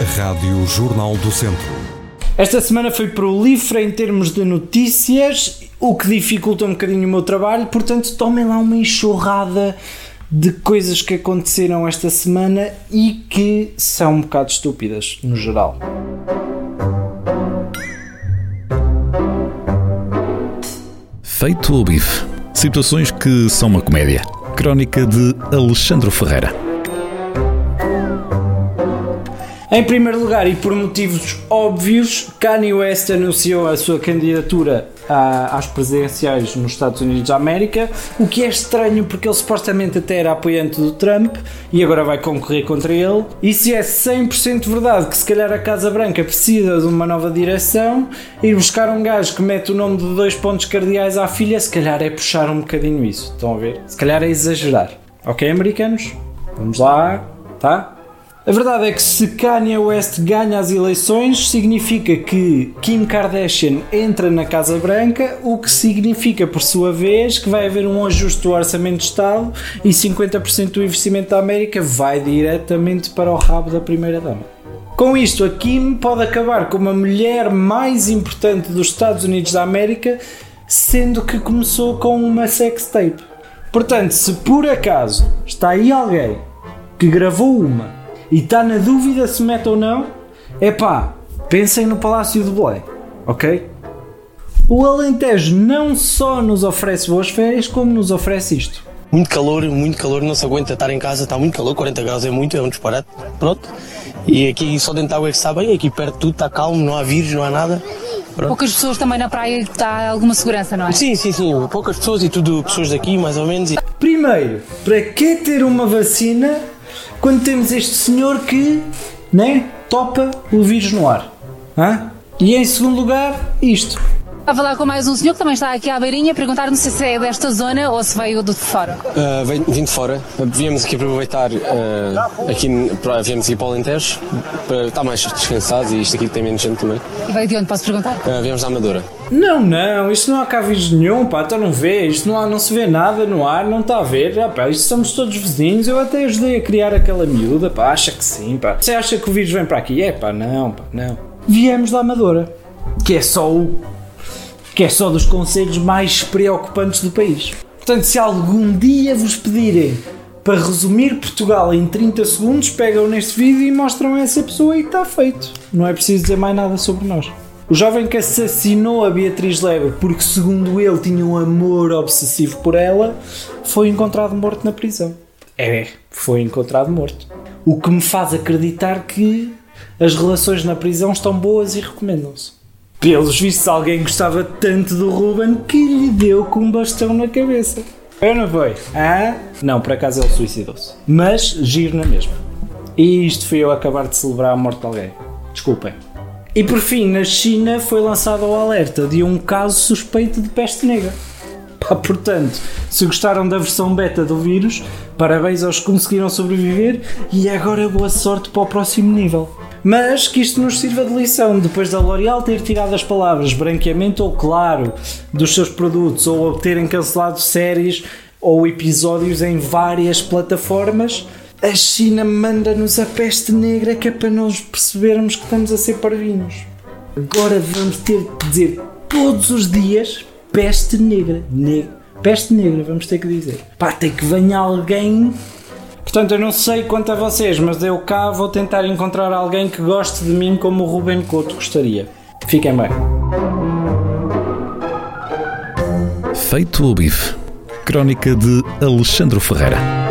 Rádio Jornal do Centro. Esta semana foi prolífera em termos de notícias, o que dificulta um bocadinho o meu trabalho, portanto, tomem lá uma enxurrada de coisas que aconteceram esta semana e que são um bocado estúpidas, no geral. Feito o bife. Situações que são uma comédia. Crónica de Alexandre Ferreira. Em primeiro lugar, e por motivos óbvios, Kanye West anunciou a sua candidatura às presidenciais nos Estados Unidos da América, o que é estranho porque ele supostamente até era apoiante do Trump e agora vai concorrer contra ele. E se é 100% verdade que se calhar a Casa Branca precisa de uma nova direção, ir buscar um gajo que mete o nome de dois pontos cardeais à filha, se calhar é puxar um bocadinho isso. Estão a ver? Se calhar é exagerar. Ok, americanos? Vamos lá, tá? A verdade é que se Kanye West ganha as eleições, significa que Kim Kardashian entra na Casa Branca, o que significa, por sua vez, que vai haver um ajuste do orçamento de Estado e 50% do investimento da América vai diretamente para o rabo da primeira-dama. Com isto, a Kim pode acabar como a mulher mais importante dos Estados Unidos da América, sendo que começou com uma sex tape. Portanto, se por acaso está aí alguém que gravou uma e está na dúvida se mete ou não, é pá, pensem no Palácio de Belém, ok? O Alentejo não só nos oferece boas férias, como nos oferece isto. Muito calor, muito calor, não se aguenta estar em casa, está muito calor, 40 graus é muito, é um disparate, pronto. E aqui só dentro da água é que está bem, aqui perto tudo está calmo, não há vírus, não há nada. Pronto. Poucas pessoas também na praia está alguma segurança, não é? Sim, sim, sim, poucas pessoas e tudo pessoas daqui, mais ou menos. Primeiro, para que ter uma vacina quando temos este senhor que né, topa o vírus no ar. Hã? E em segundo lugar, isto. A falar com mais um senhor que também está aqui à beirinha, perguntar-me se é desta zona ou se veio de fora. Uh, vim de fora. Viemos aqui aproveitar, uh, aqui, para, viemos aqui para o Alentejo, para estar mais descansados e isto aqui tem menos gente também. E veio de onde, posso perguntar? Uh, viemos da Amadora. Não, não, isto não há cá vírus nenhum, pá, então não vê, isto não, há, não se vê nada no ar, não está a ver, já, pá, isto somos todos vizinhos, eu até ajudei a criar aquela miúda, pá, acha que sim, pá. Você acha que o vírus vem para aqui? É, pá, não, pá, não. Viemos da Amadora, que é só o que é só dos conselhos mais preocupantes do país. Portanto, se algum dia vos pedirem para resumir Portugal em 30 segundos, pegam neste vídeo e mostram a essa pessoa e está feito. Não é preciso dizer mais nada sobre nós. O jovem que assassinou a Beatriz Lebre porque, segundo ele, tinha um amor obsessivo por ela, foi encontrado morto na prisão. É, foi encontrado morto. O que me faz acreditar que as relações na prisão estão boas e recomendam-se. Pelos vistos, alguém gostava tanto do Ruben que lhe deu com um bastão na cabeça. Eu não foi? Ah? Não, por acaso ele suicidou-se. Mas giro na mesma. E isto foi eu acabar de celebrar a morte de alguém. Desculpem. E por fim, na China foi lançado o alerta de um caso suspeito de peste negra. Pá, portanto, se gostaram da versão beta do vírus, parabéns aos que conseguiram sobreviver e agora boa sorte para o próximo nível mas que isto nos sirva de lição depois da L'Oréal ter tirado as palavras branqueamento ou claro dos seus produtos ou terem cancelado séries ou episódios em várias plataformas. A China manda-nos a peste negra que é para nós percebermos que estamos a ser parvinhos. Agora vamos ter que dizer todos os dias peste negra. Ne peste negra, vamos ter que dizer. Pá, tem que venha alguém Portanto, eu não sei quanto a vocês, mas eu cá vou tentar encontrar alguém que goste de mim como o Ruben Couto gostaria. Fiquem bem. Feito o bife. Crónica de Alexandre Ferreira.